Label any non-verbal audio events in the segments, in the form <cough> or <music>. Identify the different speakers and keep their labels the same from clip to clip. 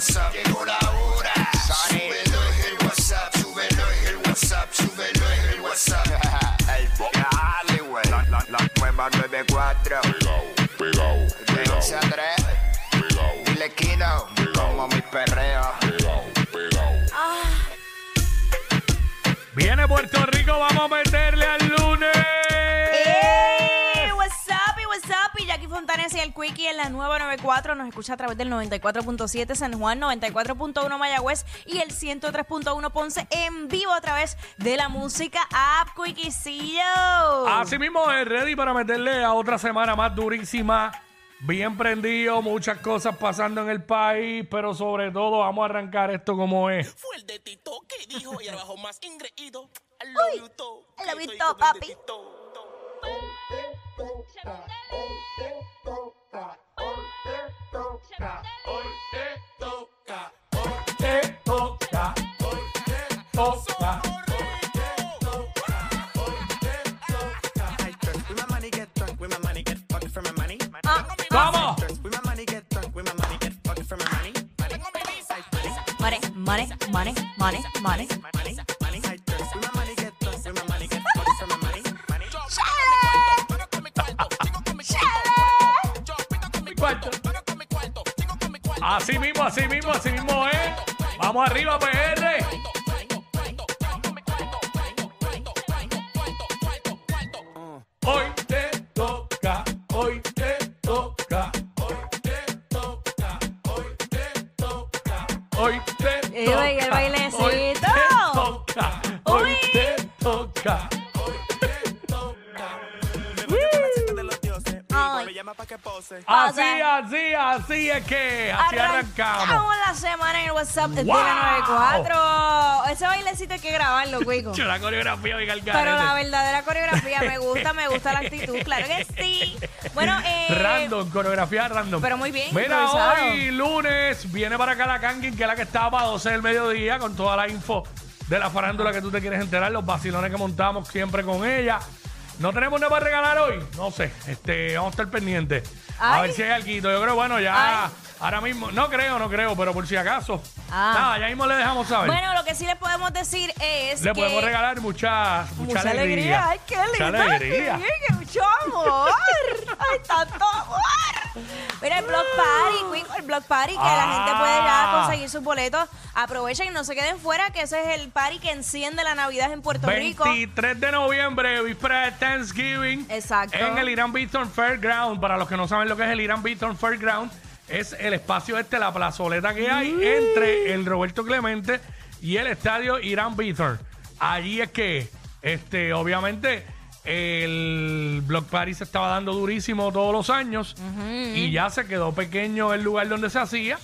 Speaker 1: WhatsApp, llegó la el WhatsApp, súbelo en el WhatsApp, súbelo en el WhatsApp.
Speaker 2: El dale, güey. La, la, la nueva 94.
Speaker 3: Pegao,
Speaker 2: De 11 a 3. Dile Kino. Como mi perreo.
Speaker 3: pegao, pegao.
Speaker 4: Viene Puerto Rico, vamos a meterle
Speaker 5: Quickie en la nueva 94 nos escucha a través del 94.7 San Juan, 94.1 Mayagüez y el 103.1 Ponce en vivo a través de la música App Quickiecillo.
Speaker 4: Así mismo es ready para meterle a otra semana más durísima. Bien prendido, muchas cosas pasando en el país, pero sobre todo vamos a arrancar esto como es.
Speaker 6: Fue el de Tito que dijo y abajo más ingreído. I love
Speaker 5: Uy,
Speaker 6: you, to.
Speaker 5: I love you,
Speaker 6: Que
Speaker 5: to,
Speaker 6: soy
Speaker 5: papi.
Speaker 6: Tito, con mi cuarto.
Speaker 4: Así mismo, así mismo, así mismo es. Vamos arriba, PR. Toca. Así, así, así es que, así arrancamos.
Speaker 5: Arrancamos la semana en el WhatsApp de
Speaker 4: ¡Wow!
Speaker 5: la 94. Ese bailecito hay que grabarlo, Cuico.
Speaker 4: Yo la coreografía, oiga el
Speaker 5: Pero la verdadera coreografía me gusta, me gusta la actitud, <laughs> claro que sí. Bueno, eh,
Speaker 4: Random, coreografía random.
Speaker 5: Pero muy bien,
Speaker 4: Mira,
Speaker 5: improvisado.
Speaker 4: hoy lunes viene para acá la Kangin, que es la que está para 12 del mediodía, con toda la info de la farándula que tú te quieres enterar, los vacilones que montamos siempre con ella. ¿No tenemos nada para regalar hoy? No sé, este, vamos a estar pendientes. A
Speaker 5: Ay.
Speaker 4: ver si hay algo. Yo creo, bueno, ya
Speaker 5: Ay.
Speaker 4: ahora mismo, no creo, no creo, pero por si acaso.
Speaker 5: Ah.
Speaker 4: Nada, ya mismo le dejamos saber.
Speaker 5: bueno, lo que sí les podemos decir es
Speaker 4: le
Speaker 5: que...
Speaker 4: podemos regalar mucha, mucha,
Speaker 5: Mucha alegría. Ay, qué
Speaker 4: Mucha
Speaker 5: lindo.
Speaker 4: alegría.
Speaker 5: Qué mucho amor. Ay, tanto amor. Mira, el Block Party, Quico, el Block Party, que la gente puede ya
Speaker 4: Ah.
Speaker 5: conseguir sus boletos. Aprovechen y no se queden fuera, que ese es el party que enciende la Navidad en Puerto Rico.
Speaker 4: 23 de noviembre, víspera de Thanksgiving.
Speaker 5: Exacto.
Speaker 4: En el Irán Beaton Fairground. Para los que no saben lo que es el Irán Beaton Fairground, es el espacio este, la plazoleta que hay entre el Roberto Clemente y el estadio Irán Beaton. Allí es que, este, obviamente, el Block Party se estaba dando durísimo todos los años y ya se quedó pequeño el lugar donde se hacía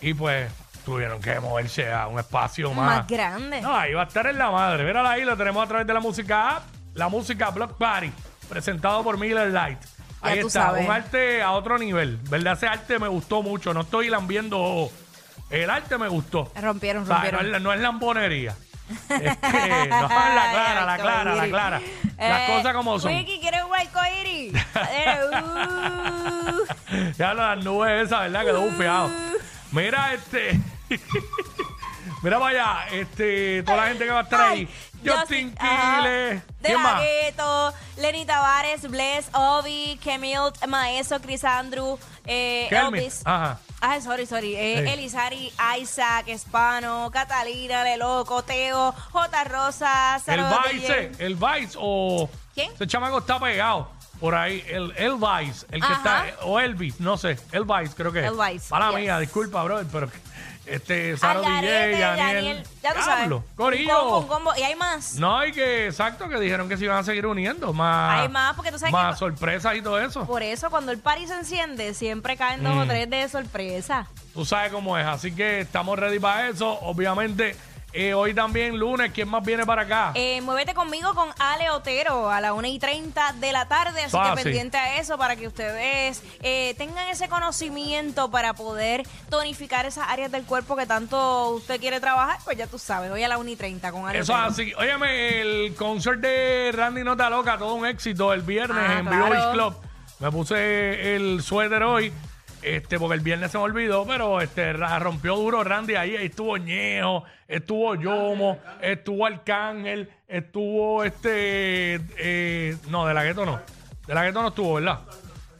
Speaker 4: y pues tuvieron que moverse a un espacio más,
Speaker 5: Más grande.
Speaker 4: no, ahí va a estar en la madre. Mírala ahí, lo tenemos a través de la música app, la música Block Party, presentado por Miller Light.
Speaker 5: Ya
Speaker 4: Ahí
Speaker 5: tú
Speaker 4: está,
Speaker 5: sabes.
Speaker 4: un arte a otro nivel. ¿Verdad? Ese arte me gustó mucho. No estoy lambiendo. El arte me gustó.
Speaker 5: Rompieron,
Speaker 4: O sea,
Speaker 5: rompieron.
Speaker 4: no, es, no es lambonería. <laughs> No, la clara, la clara, la clara. Las
Speaker 5: Eh,
Speaker 4: cosas como son.
Speaker 5: Wiki, ¿quieres un arcoíris? <laughs> uh,
Speaker 4: Ya las nubes esas, ¿verdad? Quedó bufeado. Mira, este. <laughs> Mira para allá, este, toda la gente que va a estar ahí. Justin Quiles.
Speaker 5: De
Speaker 4: ¿Quién más?
Speaker 5: Lenny Tavares, Bless, Obi, Kemilt, Maeso, Chris Andrew, eh. Elvis.
Speaker 4: Ajá.
Speaker 5: Ah, sorry, sorry. Eh,
Speaker 4: Sí.
Speaker 5: Elizari, Isaac, Espano, Catalina, Leloco, Teo, J. Rosa,
Speaker 4: El
Speaker 5: Saro
Speaker 4: Vice, el Vice o.
Speaker 5: ¿Quién?
Speaker 4: Ese chamaco está pegado. Por ahí, el Elvis, el que
Speaker 5: Ajá.
Speaker 4: está, o Elvis, no sé, Elvis creo que es.
Speaker 5: Elvis,
Speaker 4: Mala
Speaker 5: yes.
Speaker 4: mía, disculpa, brother, pero este, Saro
Speaker 5: Algarete,
Speaker 4: DJ, Daniel,
Speaker 5: Daniel, ya tú sabes.
Speaker 4: Diablo,
Speaker 5: Un
Speaker 4: Corillo.
Speaker 5: combo, un combo. Y hay más.
Speaker 4: No, y que exacto, que dijeron que se iban a seguir uniendo, más,
Speaker 5: Hay más, porque tú sabes
Speaker 4: más
Speaker 5: que-
Speaker 4: sorpresas y todo eso.
Speaker 5: Por eso, cuando el party se enciende, siempre caen dos o
Speaker 4: Mm.
Speaker 5: tres de sorpresa.
Speaker 4: Tú sabes cómo es, así que estamos ready para eso. Obviamente, eh, hoy también lunes, ¿quién más viene para acá?
Speaker 5: Eh, muévete conmigo con Ale Otero a las 1 y 30 de la tarde, así que pendiente a eso para que ustedes eh, tengan ese conocimiento para poder tonificar esas áreas del cuerpo que tanto usted quiere trabajar, pues ya tú sabes, hoy a las 1 y 30 con Ale
Speaker 4: Eso es
Speaker 5: Otero.
Speaker 4: así. Óyeme, el concert de Randy Nota Loca, todo un éxito el viernes
Speaker 5: Ah,
Speaker 4: en
Speaker 5: claro.
Speaker 4: Club. Me puse el suéter hoy, este, porque el viernes se me olvidó, pero este rompió duro Randy ahí. Ahí estuvo Ñejo, estuvo Yomo, estuvo Arcángel, estuvo este. eh, no, de la gueto no. De la gueto no estuvo, ¿verdad?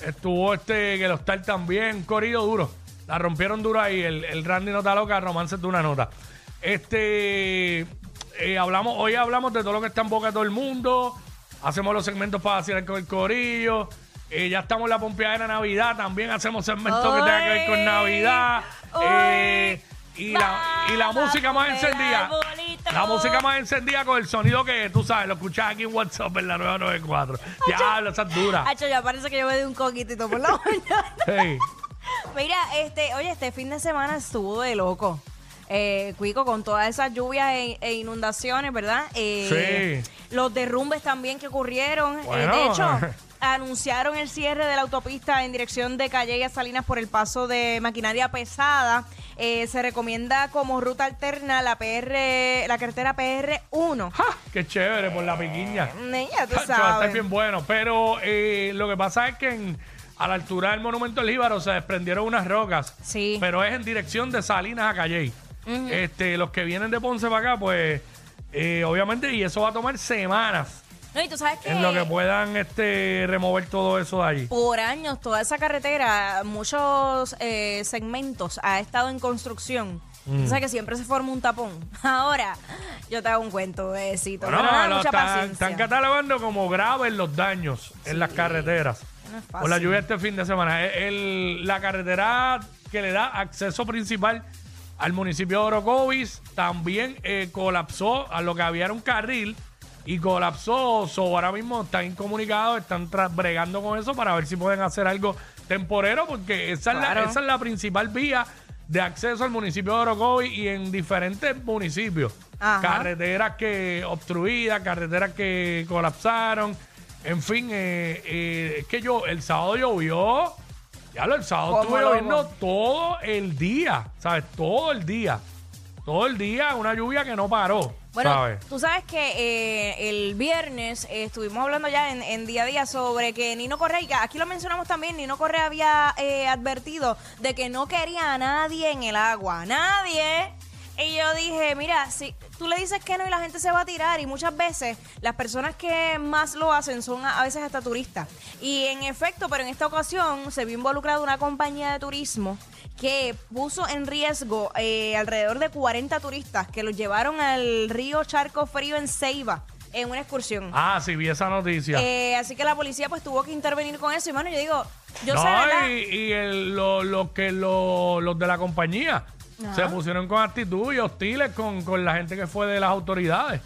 Speaker 4: Estuvo este que los tal también, corrido duro. La rompieron duro ahí. El, el Randy Nota Loca, romance de una nota. Este. eh, hablamos, hoy hablamos de todo lo que está en boca de todo el mundo. Hacemos los segmentos para con el corillo. Eh, ya estamos en la pompeadera de Navidad. También hacemos segmentos que tengan que ver con Navidad.
Speaker 5: uy,
Speaker 4: Eh, y, la, y la
Speaker 5: vamos
Speaker 4: música más
Speaker 5: a
Speaker 4: encendida. La música más encendida con el sonido que tú sabes, lo escuchas aquí en WhatsApp en la 994. Ya, esa es dura.
Speaker 5: Hacho, ya parece que yo me di un coquitito por la <laughs> mañana.
Speaker 4: Hey.
Speaker 5: Mira, este, oye, este fin de semana estuvo de loco. Eh, Cuico, con todas esas lluvias e, e inundaciones, ¿verdad? Eh, Los derrumbes también que ocurrieron. Eh,
Speaker 4: Bueno.
Speaker 5: de hecho, <laughs> anunciaron el cierre de la autopista en dirección de Calle y a Salinas por el paso de maquinaria pesada. Eh, se recomienda como ruta alterna la PR, la carretera PR1.
Speaker 4: ¡Ja! ¡Qué chévere por la piquiña!
Speaker 5: Niña, tú
Speaker 4: Chacho,
Speaker 5: sabes.
Speaker 4: bien bueno. Pero eh, lo que pasa es que en- a la altura del monumento del Jíbaro se desprendieron unas rocas.
Speaker 5: Sí.
Speaker 4: Pero es en dirección de Salinas a Calley. este, los que vienen de Ponce para acá, pues, eh, obviamente, y eso va a tomar semanas
Speaker 5: No, y tú sabes que
Speaker 4: en lo que puedan este, remover todo eso de allí.
Speaker 5: por años toda esa carretera, muchos eh, segmentos ha estado en construcción.
Speaker 4: Mm.
Speaker 5: O sea que siempre se forma un tapón. <laughs> Ahora, yo te hago un cuento, besito.
Speaker 4: Bueno,
Speaker 5: pero nada, mucha
Speaker 4: están,
Speaker 5: paciencia.
Speaker 4: están catalogando como graves los daños en las carreteras.
Speaker 5: No es
Speaker 4: la lluvia este fin de semana. El- el- la carretera que le da acceso principal al municipio de Orocovis también eh, colapsó a lo que había era un carril y colapsó. So, ahora mismo están incomunicados, están tra- bregando con eso para ver si pueden hacer algo temporero, porque esa, es, la,
Speaker 5: Claro.
Speaker 4: esa es la principal vía de acceso al municipio de Orocovis y en diferentes municipios.
Speaker 5: Ajá.
Speaker 4: Carreteras que obstruidas, carreteras que colapsaron. En fin, eh, eh, es que yo, el sábado llovió. Ya lo, el sábado
Speaker 5: Como
Speaker 4: estuvo
Speaker 5: loco.
Speaker 4: lloviendo todo el día, ¿sabes? Todo el día. Todo el día, una lluvia que no paró,
Speaker 5: Bueno,
Speaker 4: ¿sabes?
Speaker 5: tú sabes que eh, el viernes eh, estuvimos hablando ya en, en día a día sobre que Nino Correa, y que aquí lo mencionamos también, Nino Correa había eh, advertido de que no quería a nadie en el agua, nadie. Y yo dije, mira, si tú le dices que no y la gente se va a tirar y muchas veces las personas que más lo hacen son a, a veces hasta turistas. Y en efecto, pero en esta ocasión se vio involucrada una compañía de turismo que puso en riesgo eh, alrededor de 40 turistas que los llevaron al río Charco Frío en Ceiba en una excursión.
Speaker 4: Ah, sí, vi esa noticia.
Speaker 5: Eh, así que la policía pues tuvo que intervenir con eso. Y bueno, yo digo, yo
Speaker 4: no,
Speaker 5: sé, ¿verdad?
Speaker 4: y, y el- lo- lo que lo- los de la compañía se pusieron con actitud y hostiles con, con la gente que fue de las autoridades.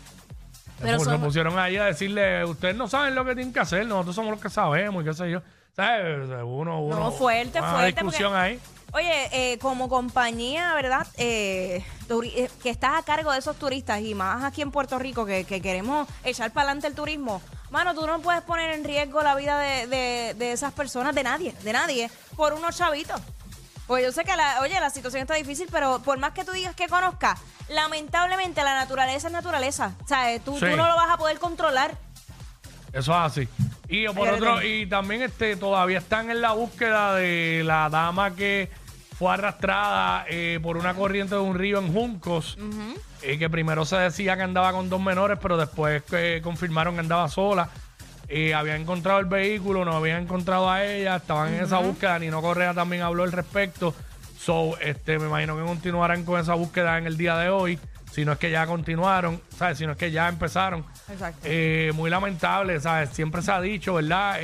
Speaker 5: Pero
Speaker 4: se
Speaker 5: son-
Speaker 4: pusieron ahí a decirle, ustedes no saben lo que tienen que hacer, nosotros somos los que sabemos y qué sé yo. ¿Sabes? Uno, uno,
Speaker 5: No, fuerte,
Speaker 4: una
Speaker 5: fuerte,
Speaker 4: discusión
Speaker 5: porque-
Speaker 4: ahí.
Speaker 5: Oye, eh, como compañía, ¿verdad? Eh, eh, que estás a cargo de esos turistas y más aquí en Puerto Rico que, que queremos echar para adelante el turismo. Mano, tú no puedes poner en riesgo la vida de, de- de esas personas, de nadie, de nadie, por unos chavitos. Pues yo sé que, la, oye, la situación está difícil, pero por más que tú digas que conozcas, lamentablemente la naturaleza es naturaleza. O sea, eh, tú,
Speaker 4: Sí.
Speaker 5: tú no lo vas a poder controlar.
Speaker 4: Eso es así. Y por otro, y también este todavía están en la búsqueda de la dama que fue arrastrada eh, por una corriente de un río en Juncos. eh, que primero se decía que andaba con dos menores, pero después eh, confirmaron que andaba sola. Eh, habían encontrado el vehículo, no habían encontrado a ella, estaban en esa búsqueda. Nino Correa también habló al respecto. So, este, me imagino que continuarán con esa búsqueda en el día de hoy. si no es que ya continuaron, ¿sabes? Si no es que ya empezaron.
Speaker 5: Exacto.
Speaker 4: Eh, muy lamentable, ¿sabes? Siempre se ha dicho, ¿verdad?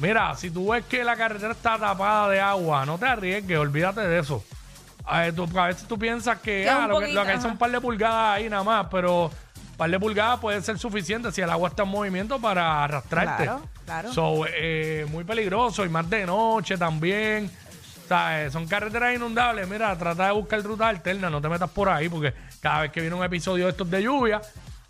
Speaker 4: Mira, si tú ves que la carretera está tapada de agua, no te arriesgues, olvídate de eso. Tú- a veces tú piensas que,
Speaker 5: Que
Speaker 4: ah, lo, que, lo que hay son un par de pulgadas ahí nada más, pero un par de pulgadas puede ser suficiente si el agua está en movimiento para arrastrarte.
Speaker 5: Claro, claro.
Speaker 4: So, eh, muy peligroso y más de noche también. O sea, eh, son carreteras inundables. Mira, trata de buscar rutas alternas, no te metas por ahí, porque cada vez que viene un episodio de estos de lluvia,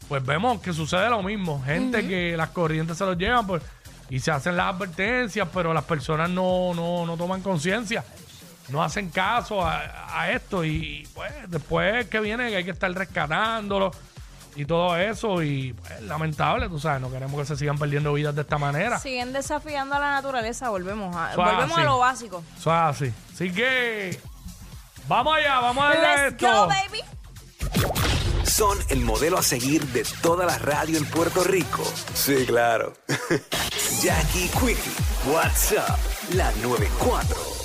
Speaker 4: pues vemos que sucede lo mismo. Gente que las corrientes se los llevan pues, y se hacen las advertencias, pero las personas no, no, no toman conciencia, no hacen caso a, a esto. Y pues después que viene que hay que estar rescatándolo y todo eso. Y pues lamentable, tú sabes, no queremos que se sigan perdiendo vidas de esta manera.
Speaker 5: Siguen desafiando a la naturaleza, volvemos a, volvemos
Speaker 4: así.
Speaker 5: a lo básico.
Speaker 4: Eso es así. Así que vamos allá, vamos a darle a
Speaker 5: Let's
Speaker 4: esto.
Speaker 5: go, baby.
Speaker 7: Son el modelo a seguir de toda la radio en Puerto Rico. Sí, claro. Jackie Quickie, WhatsApp, la 94.